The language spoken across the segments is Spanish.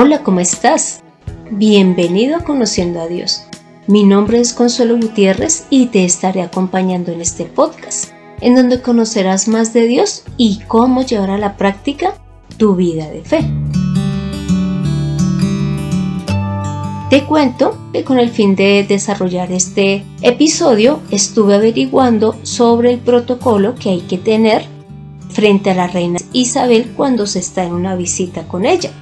Hola, ¿cómo estás? Bienvenido a Conociendo a Dios. Mi nombre es Consuelo Gutiérrez y te estaré acompañando en este podcast, en donde conocerás más de Dios y cómo llevar a la práctica tu vida de fe. Te cuento que con el fin de desarrollar este episodio estuve averiguando sobre el protocolo que hay que tener frente a la reina Isabel cuando se está en una visita con ella.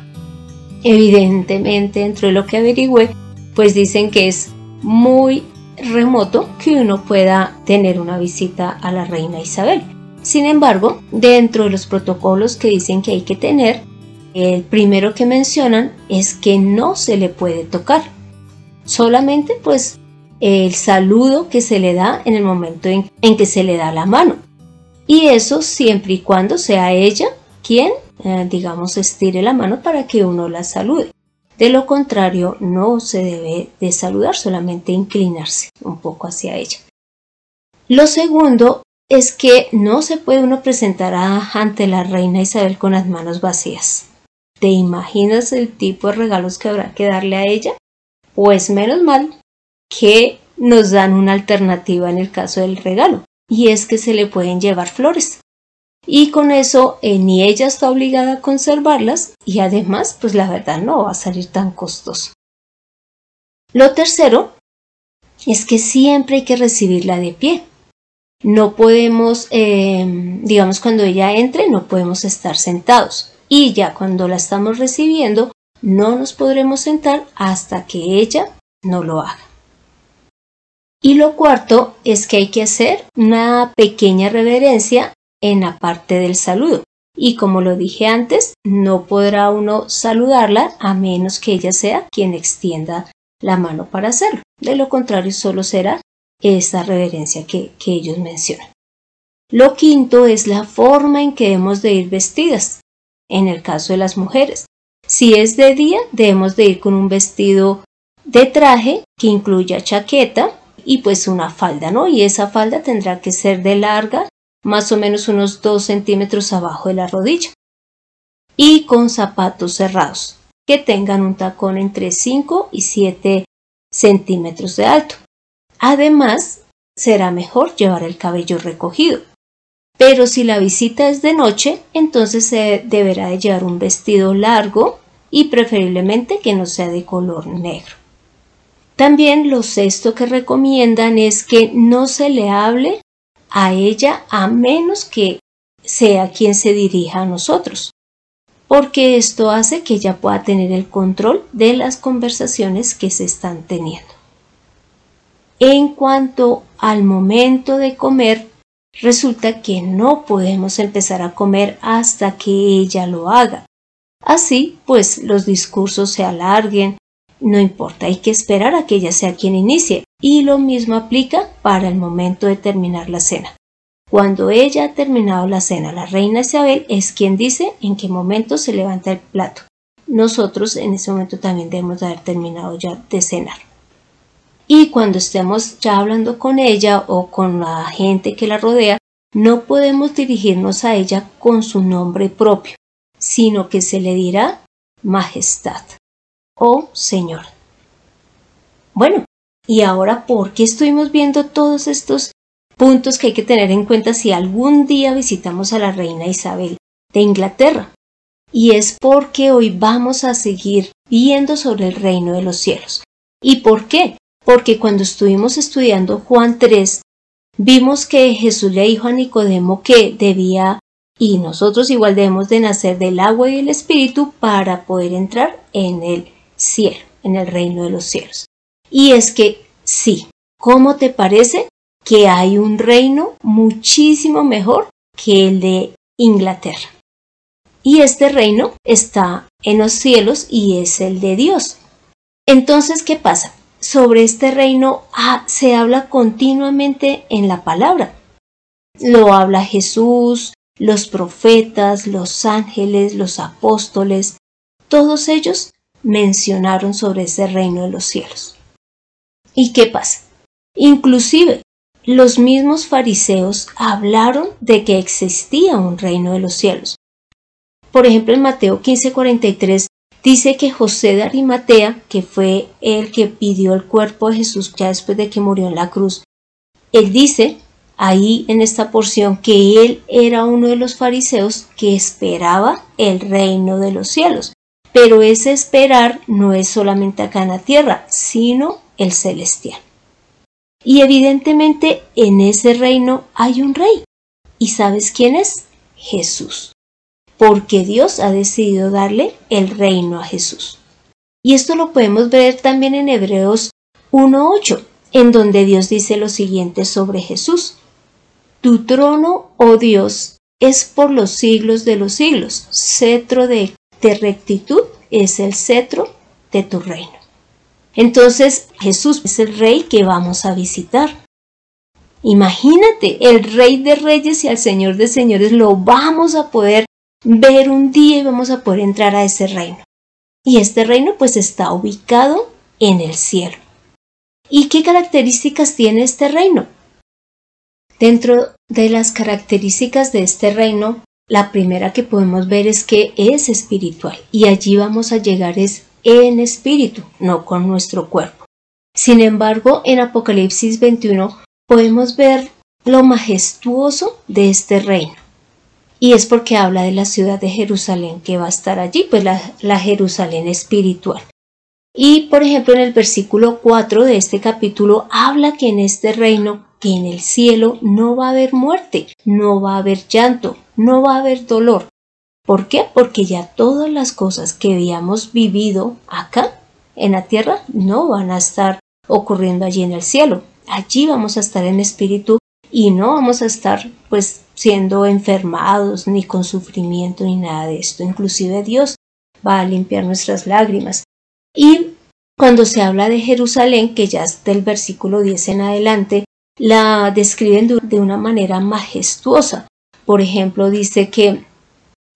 Evidentemente, dentro de lo que averigüé, pues dicen que es muy remoto que uno pueda tener una visita a la reina Isabel. Sin embargo, dentro de los protocolos que dicen que hay que tener, el primero que mencionan es que no se le puede tocar. Solamente pues el saludo que se le da en el momento en, que se le da la mano. Y eso siempre y cuando sea ella quien, eh, digamos, estire la mano para que uno la salude. De lo contrario, no se debe de saludar, solamente inclinarse un poco hacia ella. Lo segundo es que no se puede uno presentar ante la reina Isabel con las manos vacías. ¿Te imaginas el tipo de regalos que habrá que darle a ella? Pues menos mal que nos dan una alternativa en el caso del regalo, y es que se le pueden llevar flores. Y con eso eh, ni ella está obligada a conservarlas y además, pues la verdad no va a salir tan costoso. Lo tercero es que siempre hay que recibirla de pie. No podemos, eh, digamos, cuando ella entre, no podemos estar sentados y ya cuando la estamos recibiendo no nos podremos sentar hasta que ella no lo haga. Y lo cuarto es que hay que hacer una pequeña reverencia en la parte del saludo. Y como lo dije antes, no podrá uno saludarla a menos que ella sea quien extienda la mano para hacerlo. De lo contrario, solo será esa reverencia que, que ellos mencionan. Lo quinto es la forma en que hemos de ir vestidas en el caso de las mujeres. Si es de día, debemos de ir con un vestido de traje que incluya chaqueta y pues una falda, ¿no? Y esa falda tendrá que ser de larga, más o menos unos 2 centímetros abajo de la rodilla. Y con zapatos cerrados, que tengan un tacón entre 5 y 7 centímetros de alto. Además, será mejor llevar el cabello recogido. Pero si la visita es de noche, entonces se deberá de llevar un vestido largo y preferiblemente que no sea de color negro. También lo sexto que recomiendan es que no se le hable a ella a menos que sea quien se dirija a nosotros, porque esto hace que ella pueda tener el control de las conversaciones que se están teniendo. En cuanto al momento de comer, resulta que no podemos empezar a comer hasta que ella lo haga. Así, pues los discursos se alarguen, no importa, hay que esperar a que ella sea quien inicie, y lo mismo aplica para el momento de terminar la cena. Cuando ella ha terminado la cena, la reina Isabel es quien dice en qué momento se levanta el plato. Nosotros en ese momento también debemos de haber terminado ya de cenar. Y cuando estemos ya hablando con ella o con la gente que la rodea, no podemos dirigirnos a ella con su nombre propio, sino que se le dirá Majestad o Señor. Bueno, y ahora, ¿por qué estuvimos viendo todos estos puntos que hay que tener en cuenta si algún día visitamos a la reina Isabel de Inglaterra? Y es porque hoy vamos a seguir viendo sobre el reino de los cielos. ¿Y por qué? porque cuando estuvimos estudiando Juan 3, vimos que Jesús le dijo a Nicodemo que debía, y nosotros igual debemos de nacer del agua y el espíritu para poder entrar en el cielo, en el reino de los cielos. Y es que sí, ¿cómo te parece que hay un reino muchísimo mejor que el de Inglaterra? Y este reino está en los cielos y es el de Dios. Entonces, ¿qué pasa? sobre este reino ah, se habla continuamente en la palabra. Lo habla Jesús, los profetas, los ángeles, los apóstoles, todos ellos mencionaron sobre ese reino de los cielos. ¿Y qué pasa? Inclusive los mismos fariseos hablaron de que existía un reino de los cielos. Por ejemplo, en Mateo 15:43 dice que José de Arimatea, que fue el que pidió el cuerpo de Jesús ya después de que murió en la cruz, él dice ahí en esta porción que él era uno de los fariseos que esperaba el reino de los cielos. Pero ese esperar no es solamente acá en la tierra, sino el celestial. Y evidentemente en ese reino hay un rey. ¿Y sabes quién es? Jesús porque Dios ha decidido darle el reino a Jesús. Y esto lo podemos ver también en Hebreos 1.8, en donde Dios dice lo siguiente sobre Jesús. Tu trono, oh Dios, es por los siglos de los siglos. Cetro de, de rectitud es el cetro de tu reino. Entonces Jesús es el rey que vamos a visitar. Imagínate, el rey de reyes y al señor de señores lo vamos a poder ver un día y vamos a poder entrar a ese reino. Y este reino pues está ubicado en el cielo. ¿Y qué características tiene este reino? Dentro de las características de este reino, la primera que podemos ver es que es espiritual y allí vamos a llegar es en espíritu, no con nuestro cuerpo. Sin embargo, en Apocalipsis 21 podemos ver lo majestuoso de este reino y es porque habla de la ciudad de Jerusalén que va a estar allí, pues la, Jerusalén espiritual. Y por ejemplo en el versículo 4 de este capítulo habla que en este reino, que en el cielo no va a haber muerte, no va a haber llanto, no va a haber dolor. ¿Por qué? Porque ya todas las cosas que habíamos vivido acá en la tierra no van a estar ocurriendo allí en el cielo. Allí vamos a estar en espíritu y no vamos a estar pues siendo enfermados ni con sufrimiento ni nada de esto. Inclusive Dios va a limpiar nuestras lágrimas. Y cuando se habla de Jerusalén, que ya es del versículo 10 en adelante, la describen de una manera majestuosa. Por ejemplo, dice que,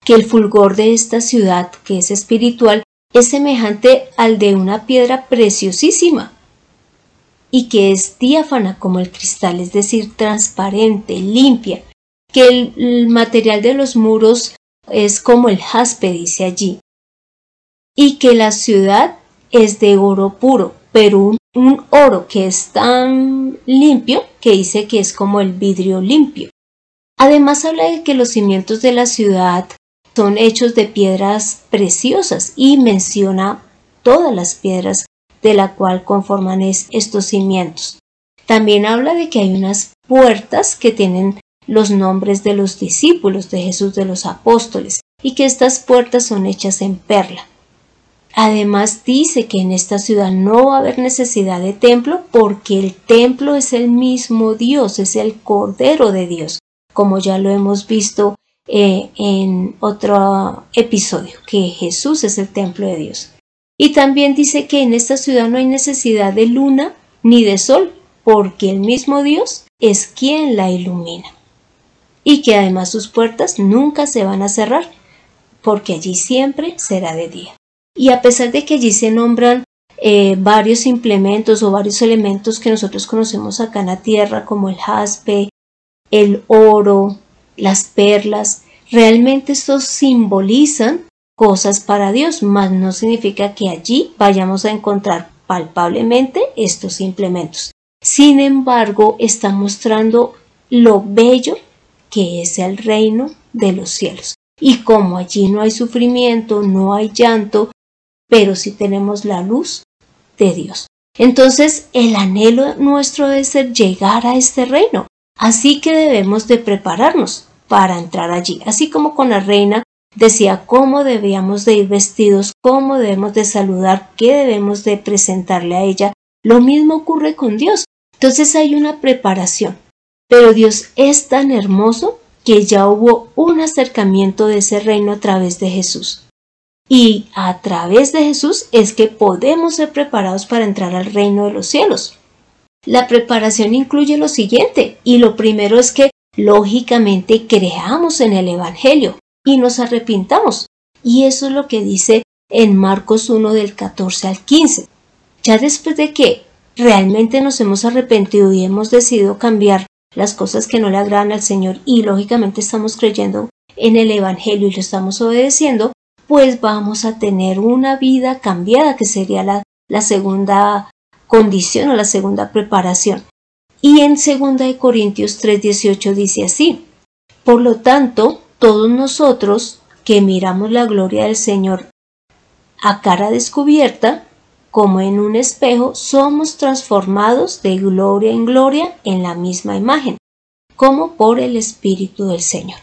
que el fulgor de esta ciudad, que es espiritual, es semejante al de una piedra preciosísima, y que es diáfana como el cristal, es decir, transparente, limpia, que el, material de los muros es como el jaspe, dice allí, y que la ciudad es de oro puro, pero un, un, oro que es tan limpio que dice que es como el vidrio limpio. Además habla de que los cimientos de la ciudad son hechos de piedras preciosas y menciona todas las piedras de la cual conforman estos cimientos. También habla de que hay unas puertas que tienen los nombres de los discípulos de Jesús de los apóstoles y que estas puertas son hechas en perla. Además dice que en esta ciudad no va a haber necesidad de templo porque el templo es el mismo Dios, es el Cordero de Dios, como ya lo hemos visto eh, en otro episodio, que Jesús es el templo de Dios. Y también dice que en esta ciudad no hay necesidad de luna ni de sol, porque el mismo Dios es quien la ilumina. Y que además sus puertas nunca se van a cerrar, porque allí siempre será de día. Y a pesar de que allí se nombran eh, varios implementos o varios elementos que nosotros conocemos acá en la tierra, como el jaspe, el oro, las perlas, realmente estos simbolizan cosas para Dios, mas no significa que allí vayamos a encontrar palpablemente estos implementos. Sin embargo, está mostrando lo bello que es el reino de los cielos. Y como allí no hay sufrimiento, no hay llanto, pero sí tenemos la luz de Dios. Entonces, el anhelo nuestro debe ser llegar a este reino. Así que debemos de prepararnos para entrar allí. Así como con la reina decía cómo debíamos de ir vestidos, cómo debemos de saludar, qué debemos de presentarle a ella. Lo mismo ocurre con Dios. Entonces hay una preparación. Pero Dios es tan hermoso que ya hubo un acercamiento de ese reino a través de Jesús. Y a través de Jesús es que podemos ser preparados para entrar al reino de los cielos. La preparación incluye lo siguiente, y lo primero es que lógicamente creamos en el Evangelio, y nos arrepintamos. Y eso es lo que dice en Marcos 1 del 14 al 15. Ya después de que realmente nos hemos arrepentido y hemos decidido cambiar las cosas que no le agradan al Señor y lógicamente estamos creyendo en el Evangelio y lo estamos obedeciendo, pues vamos a tener una vida cambiada, que sería la, la segunda condición o la segunda preparación. Y en 2 Corintios 3:18 dice así, por lo tanto, todos nosotros que miramos la gloria del Señor a cara descubierta, como en un espejo, somos transformados de gloria en gloria en la misma imagen, como por el Espíritu del Señor.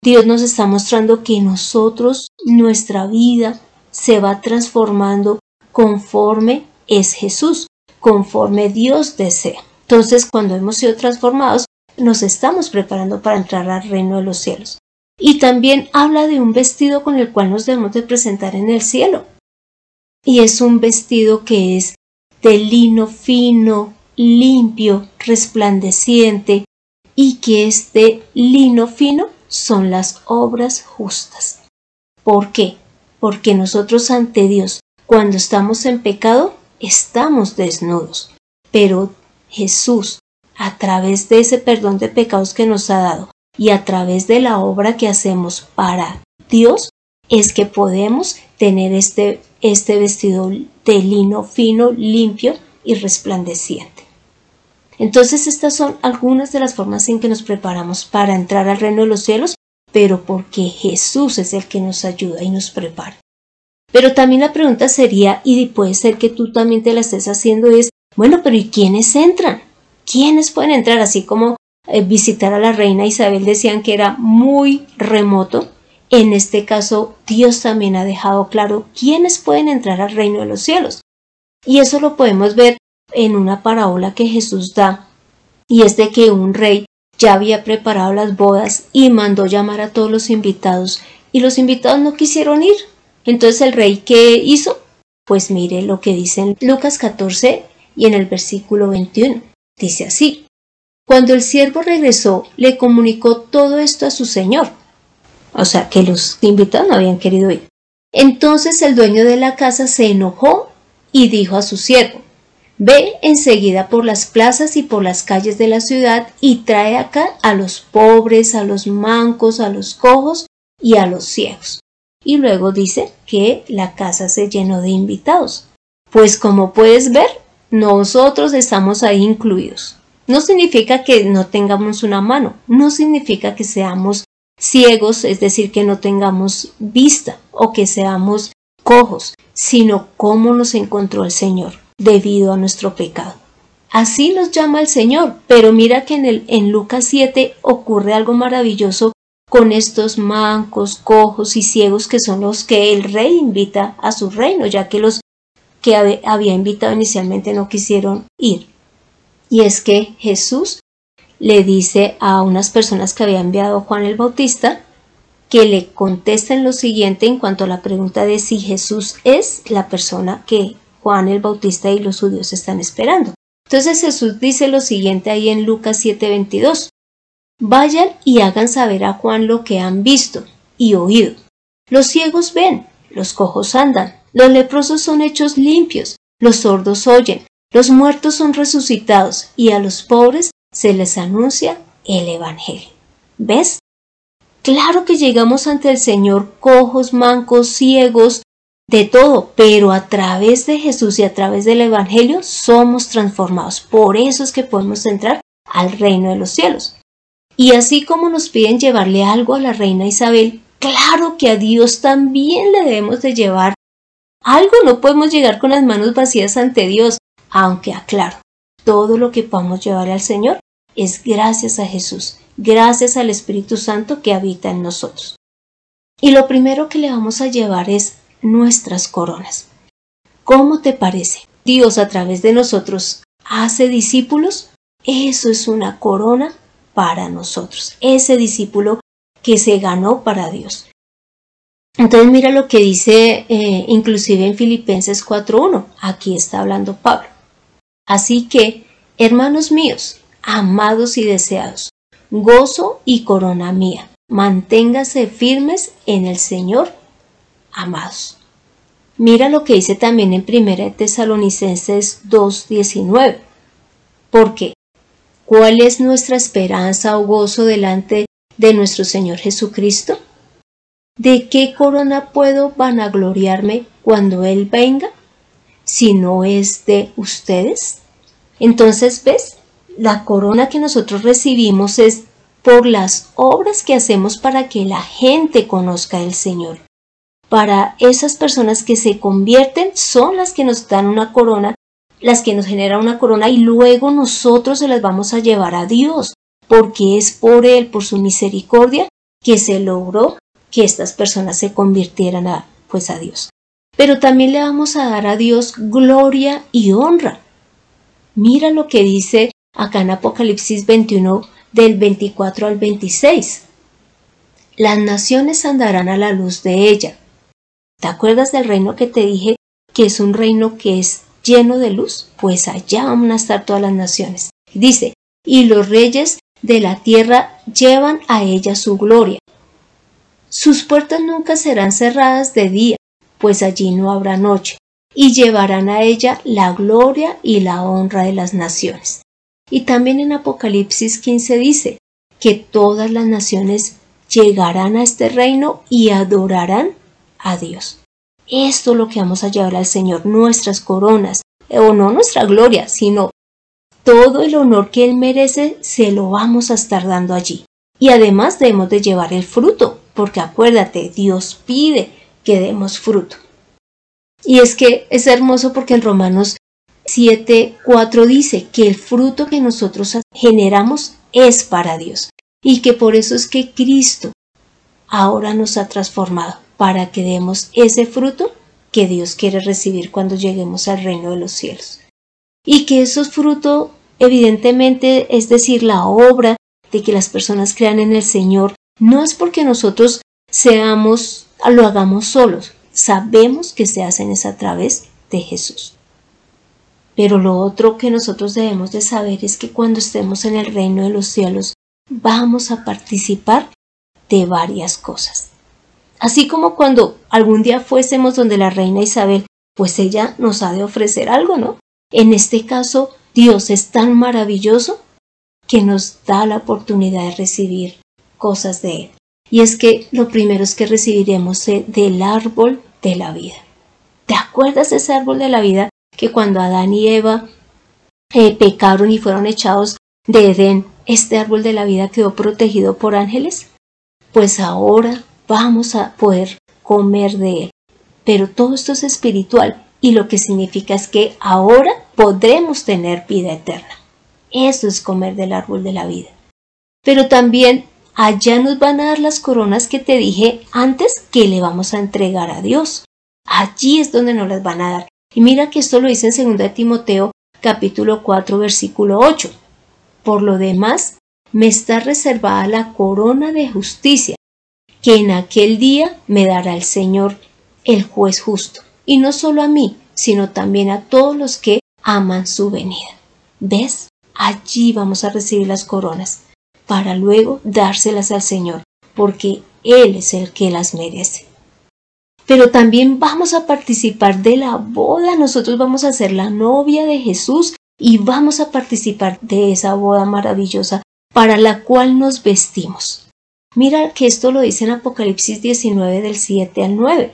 Dios nos está mostrando que nosotros, nuestra vida, se va transformando conforme es Jesús, conforme Dios desea. Entonces, cuando hemos sido transformados, nos estamos preparando para entrar al reino de los cielos. Y también habla de un vestido con el cual nos debemos de presentar en el cielo y es un vestido que es de lino fino, limpio, resplandeciente y que este lino fino son las obras justas. ¿Por qué? Porque nosotros ante Dios, cuando estamos en pecado, estamos desnudos. Pero Jesús, a través de ese perdón de pecados que nos ha dado y a través de la obra que hacemos para Dios, es que podemos tener este este vestido de lino fino, limpio y resplandeciente. Entonces estas son algunas de las formas en que nos preparamos para entrar al reino de los cielos, pero porque Jesús es el que nos ayuda y nos prepara. Pero también la pregunta sería, y puede ser que tú también te la estés haciendo, es, bueno, pero ¿y quiénes entran? ¿Quiénes pueden entrar? Así como eh, visitar a la reina Isabel decían que era muy remoto, en este caso, Dios también ha dejado claro quiénes pueden entrar al reino de los cielos. Y eso lo podemos ver en una parábola que Jesús da, y es de que un rey ya había preparado las bodas y mandó llamar a todos los invitados, y los invitados no quisieron ir. Entonces el rey, ¿qué hizo? Pues mire lo que dice en Lucas 14 y en el versículo 21. Dice así. Cuando el siervo regresó, le comunicó todo esto a su señor o sea que los invitados no habían querido ir. Entonces el dueño de la casa se enojó y dijo a su siervo, Ve enseguida por las plazas y por las calles de la ciudad y trae acá a los pobres, a los mancos, a los cojos y a los ciegos. Y luego dice que la casa se llenó de invitados. Pues como puedes ver, nosotros estamos ahí incluidos. No significa que no tengamos una mano, no significa que seamos ciegos, es decir, que no tengamos vista o que seamos cojos, sino cómo nos encontró el Señor debido a nuestro pecado. Así nos llama el Señor, pero mira que en, el, en Lucas 7 ocurre algo maravilloso con estos mancos, cojos y ciegos que son los que el rey invita a su reino, ya que los que había invitado inicialmente no quisieron ir. Y es que Jesús le dice a unas personas que había enviado Juan el Bautista que le contesten lo siguiente en cuanto a la pregunta de si Jesús es la persona que Juan el Bautista y los judíos están esperando. Entonces Jesús dice lo siguiente ahí en Lucas 7:22. Vayan y hagan saber a Juan lo que han visto y oído. Los ciegos ven, los cojos andan, los leprosos son hechos limpios, los sordos oyen, los muertos son resucitados y a los pobres se les anuncia el Evangelio. ¿Ves? Claro que llegamos ante el Señor cojos, mancos, ciegos, de todo, pero a través de Jesús y a través del Evangelio somos transformados. Por eso es que podemos entrar al reino de los cielos. Y así como nos piden llevarle algo a la reina Isabel, claro que a Dios también le debemos de llevar algo. No podemos llegar con las manos vacías ante Dios, aunque aclaro, todo lo que podamos llevarle al Señor es gracias a Jesús, gracias al Espíritu Santo que habita en nosotros. Y lo primero que le vamos a llevar es nuestras coronas. ¿Cómo te parece? Dios a través de nosotros hace discípulos. Eso es una corona para nosotros. Ese discípulo que se ganó para Dios. Entonces mira lo que dice eh, inclusive en Filipenses 4.1. Aquí está hablando Pablo. Así que, hermanos míos, amados y deseados, gozo y corona mía, manténgase firmes en el Señor, amados. Mira lo que dice también en 1 Tesalonicenses 2.19. Porque, ¿cuál es nuestra esperanza o gozo delante de nuestro Señor Jesucristo? ¿de qué corona puedo vanagloriarme cuando Él venga? Si no es de ustedes. Entonces, ¿ves? La corona que nosotros recibimos es por las obras que hacemos para que la gente conozca al Señor. Para esas personas que se convierten son las que nos dan una corona, las que nos generan una corona y luego nosotros se las vamos a llevar a Dios, porque es por Él, por su misericordia, que se logró que estas personas se convirtieran a, pues a Dios. Pero también le vamos a dar a Dios gloria y honra. Mira lo que dice acá en Apocalipsis 21 del 24 al 26. Las naciones andarán a la luz de ella. ¿Te acuerdas del reino que te dije que es un reino que es lleno de luz? Pues allá van a estar todas las naciones. Dice, y los reyes de la tierra llevan a ella su gloria. Sus puertas nunca serán cerradas de día, pues allí no habrá noche, y llevarán a ella la gloria y la honra de las naciones. Y también en Apocalipsis 15 dice que todas las naciones llegarán a este reino y adorarán a Dios. Esto es lo que vamos a llevar al Señor, nuestras coronas, o no nuestra gloria, sino todo el honor que Él merece se lo vamos a estar dando allí. Y además debemos de llevar el fruto, porque acuérdate, Dios pide que demos fruto. Y es que es hermoso porque en Romanos 7.4 dice que el fruto que nosotros generamos es para Dios y que por eso es que Cristo ahora nos ha transformado para que demos ese fruto que Dios quiere recibir cuando lleguemos al reino de los cielos. Y que esos frutos, evidentemente, es decir, la obra de que las personas crean en el Señor, no es porque nosotros seamos, lo hagamos solos, sabemos que se hacen es a través de Jesús. Pero lo otro que nosotros debemos de saber es que cuando estemos en el reino de los cielos vamos a participar de varias cosas. Así como cuando algún día fuésemos donde la reina Isabel, pues ella nos ha de ofrecer algo, ¿no? En este caso, Dios es tan maravilloso que nos da la oportunidad de recibir cosas de Él. Y es que lo primero es que recibiremos del árbol de la vida. ¿Te acuerdas de ese árbol de la vida que cuando Adán y Eva eh, pecaron y fueron echados de Edén, este árbol de la vida quedó protegido por ángeles? Pues ahora vamos a poder comer de él. Pero todo esto es espiritual y lo que significa es que ahora podremos tener vida eterna. Eso es comer del árbol de la vida. Pero también allá nos van a dar las coronas que te dije antes que le vamos a entregar a Dios. Allí es donde nos las van a dar. Y mira que esto lo dice en 2 Timoteo capítulo 4 versículo 8. Por lo demás, me está reservada la corona de justicia, que en aquel día me dará el Señor, el juez justo, y no solo a mí, sino también a todos los que aman su venida. ¿Ves? Allí vamos a recibir las coronas, para luego dárselas al Señor, porque Él es el que las merece pero también vamos a participar de la boda, nosotros vamos a ser la novia de Jesús y vamos a participar de esa boda maravillosa para la cual nos vestimos. Mira que esto lo dice en Apocalipsis 19 del 7 al 9.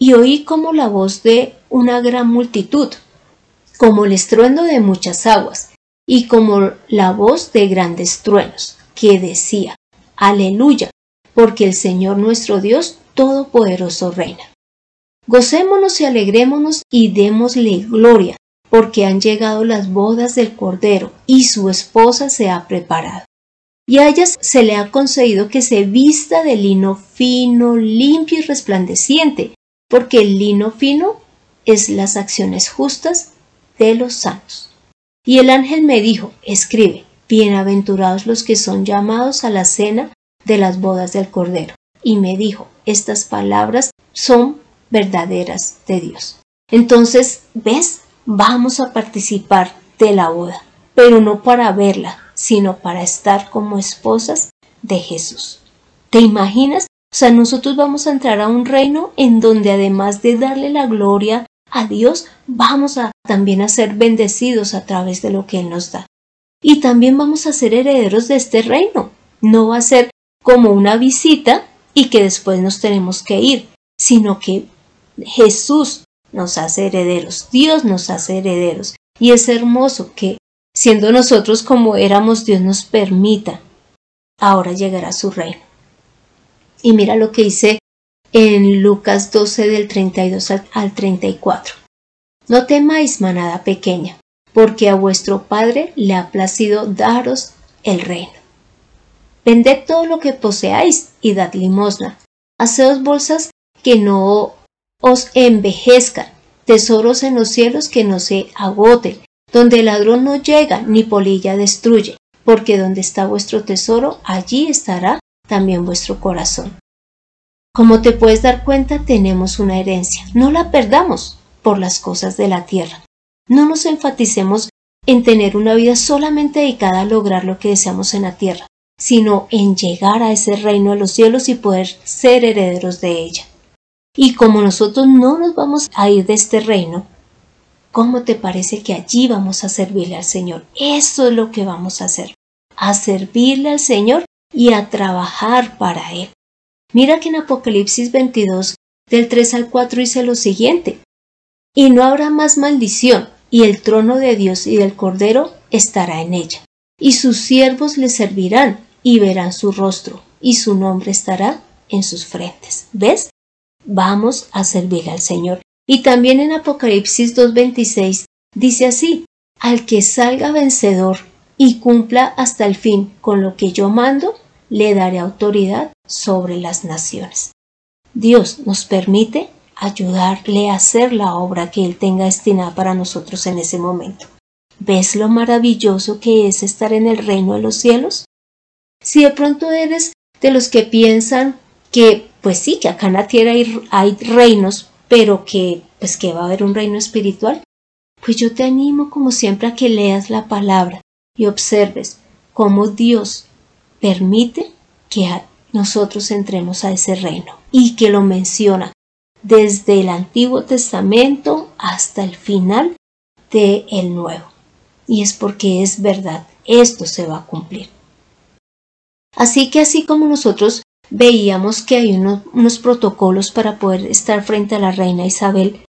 Y oí como la voz de una gran multitud, como el estruendo de muchas aguas, y como la voz de grandes truenos, que decía, Aleluya, porque el Señor nuestro Dios Todopoderoso reina. Gocémonos y alegrémonos y démosle gloria, porque han llegado las bodas del Cordero y su esposa se ha preparado. Y a ellas se le ha concedido que se vista de lino fino, limpio y resplandeciente, porque el lino fino es las acciones justas de los santos. Y el ángel me dijo, escribe, bienaventurados los que son llamados a la cena de las bodas del Cordero. Y me dijo, estas palabras son verdaderas de Dios. Entonces, ¿ves? Vamos a participar de la boda, pero no para verla, sino para estar como esposas de Jesús. ¿Te imaginas? O sea, nosotros vamos a entrar a un reino en donde además de darle la gloria a Dios, vamos a también a ser bendecidos a través de lo que Él nos da. Y también vamos a ser herederos de este reino. No va a ser como una visita y que después nos tenemos que ir, sino que Jesús nos hace herederos, Dios nos hace herederos. Y es hermoso que, siendo nosotros como éramos, Dios nos permita ahora llegar a su reino. Y mira lo que dice en Lucas 12 del 32 al 34. No temáis, manada pequeña, porque a vuestro Padre le ha placido daros el reino. Vended todo lo que poseáis y dad limosna. Haceos bolsas que no os envejezcan, tesoros en los cielos que no se agoten, donde el ladrón no llega ni polilla destruye, porque donde está vuestro tesoro, allí estará también vuestro corazón. Como te puedes dar cuenta, tenemos una herencia. No la perdamos por las cosas de la tierra. No nos enfaticemos en tener una vida solamente dedicada a lograr lo que deseamos en la tierra, sino en llegar a ese reino de los cielos y poder ser herederos de ella. Y como nosotros no nos vamos a ir de este reino, ¿cómo te parece que allí vamos a servirle al Señor? Eso es lo que vamos a hacer, a servirle al Señor y a trabajar para Él. Mira que en Apocalipsis 22, del 3 al 4 dice lo siguiente, y no habrá más maldición, y el trono de Dios y del Cordero estará en ella, y sus siervos le servirán, y verán su rostro, y su nombre estará en sus frentes. ¿Ves? Vamos a servir al Señor. Y también en Apocalipsis 2.26 dice así, al que salga vencedor y cumpla hasta el fin con lo que yo mando, le daré autoridad sobre las naciones. Dios nos permite ayudarle a hacer la obra que Él tenga destinada para nosotros en ese momento. ¿Ves lo maravilloso que es estar en el reino de los cielos? Si de pronto eres de los que piensan que, pues sí, que acá en la tierra hay, hay reinos, pero que, pues que va a haber un reino espiritual, pues yo te animo como siempre a que leas la palabra y observes cómo Dios permite que nosotros entremos a ese reino y que lo menciona desde el Antiguo Testamento hasta el final de el Nuevo. Y es porque es verdad, esto se va a cumplir. Así que así como nosotros veíamos que hay unos protocolos para poder estar frente a la reina Isabel,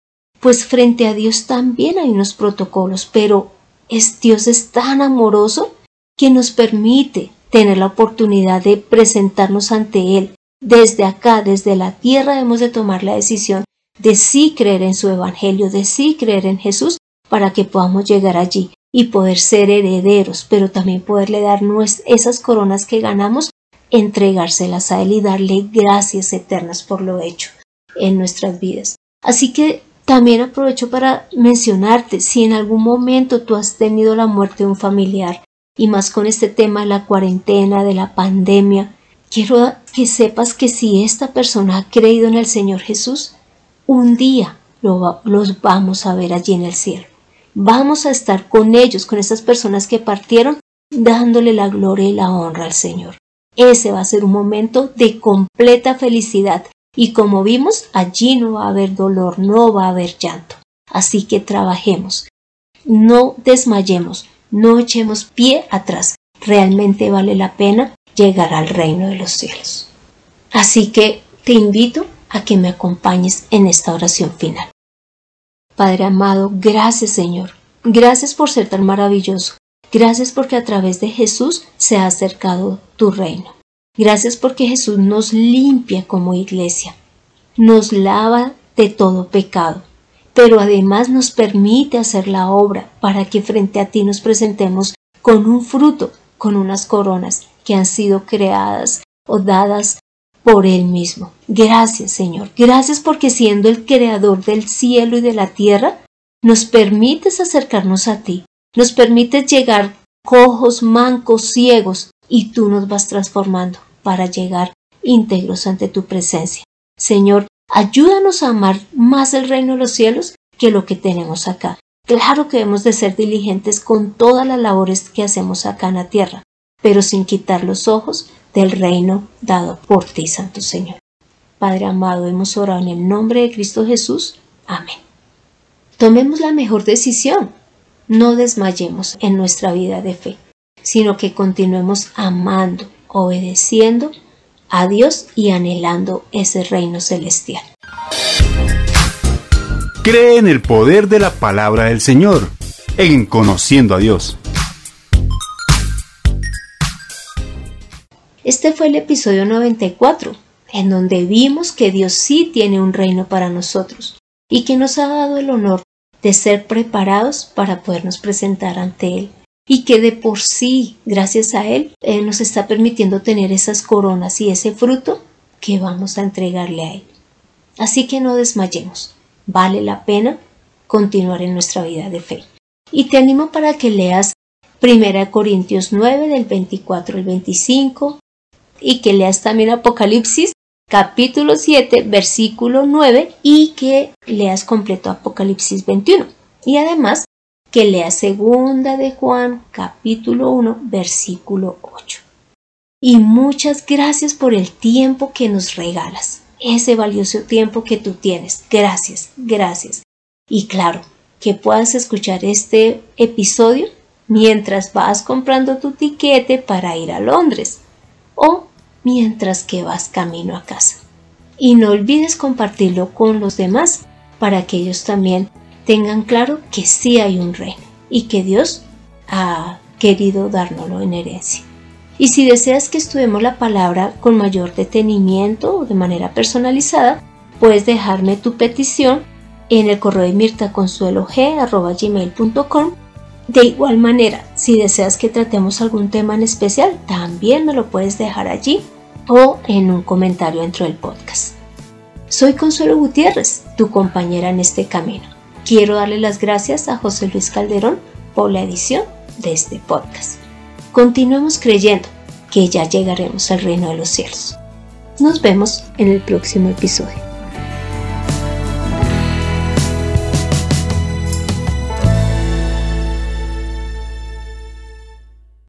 pues frente a Dios también hay unos protocolos, pero es Dios es tan amoroso que nos permite tener la oportunidad de presentarnos ante Él. Desde acá, desde la tierra, hemos de tomar la decisión de sí creer en su Evangelio, de sí creer en Jesús, para que podamos llegar allí y poder ser herederos, pero también poderle dar esas coronas que ganamos, entregárselas a Él y darle gracias eternas por lo hecho en nuestras vidas. Así que también aprovecho para mencionarte, si en algún momento tú has tenido la muerte de un familiar, y más con este tema de la cuarentena, de la pandemia, quiero que sepas que si esta persona ha creído en el Señor Jesús, un día los vamos a ver allí en el cielo. Vamos a estar con ellos, con esas personas que partieron, dándole la gloria y la honra al Señor. Ese va a ser un momento de completa felicidad y como vimos, allí no va a haber dolor, no va a haber llanto. Así que trabajemos, no desmayemos, no echemos pie atrás. Realmente vale la pena llegar al reino de los cielos. Así que te invito a que me acompañes en esta oración final. Padre amado, gracias Señor. Gracias por ser tan maravilloso. Gracias porque a través de Jesús se ha acercado tu reino. Gracias porque Jesús nos limpia como iglesia. Nos lava de todo pecado pero además nos permite hacer la obra para que frente a ti nos presentemos con un fruto, con unas coronas que han sido creadas o dadas por Él mismo. Gracias, Señor. Gracias porque siendo el creador del cielo y de la tierra, nos permites acercarnos a ti, nos permites llegar cojos, mancos, ciegos, y tú nos vas transformando para llegar íntegros ante tu presencia. Señor, Ayúdanos a amar más el reino de los cielos que lo que tenemos acá. Claro que debemos de ser diligentes con todas las labores que hacemos acá en la tierra, pero sin quitar los ojos del reino dado por ti, Santo Señor. Padre amado, hemos orado en el nombre de Cristo Jesús. Amén. Tomemos la mejor decisión. No desmayemos en nuestra vida de fe, sino que continuemos amando, obedeciendo a Dios y anhelando ese reino celestial. Cree en el poder de la palabra del Señor, en conociendo a Dios. Este fue el episodio 94, en donde vimos que Dios sí tiene un reino para nosotros y que nos ha dado el honor de ser preparados para podernos presentar ante Él y que de por sí, gracias a Él, nos está permitiendo tener esas coronas y ese fruto que vamos a entregarle a Él. Así que no desmayemos, vale la pena continuar en nuestra vida de fe. Y te animo para que leas 1 Corintios 9 del 24 al 25 y que leas también Apocalipsis capítulo 7 versículo 9 y que leas completo Apocalipsis 21. Y además que lea segunda de Juan capítulo 1 versículo 8. Y muchas gracias por el tiempo que nos regalas, ese valioso tiempo que tú tienes. Gracias, gracias. Y claro, que puedas escuchar este episodio mientras vas comprando tu tiquete para ir a Londres o mientras que vas camino a casa. Y no olvides compartirlo con los demás para que ellos también tengan claro que sí hay un reino y que Dios ha querido dárnoslo en herencia. Y si deseas que estudiemos la palabra con mayor detenimiento o de manera personalizada, puedes dejarme tu petición en el correo de mirtaconsuelog.com. De igual manera, si deseas que tratemos algún tema en especial, también me lo puedes dejar allí o en un comentario dentro del podcast. Soy Consuelo Gutiérrez, tu compañera en este camino. Quiero darle las gracias a José Luis Calderón por la edición de este podcast. Continuemos creyendo que ya llegaremos al reino de los cielos. Nos vemos en el próximo episodio.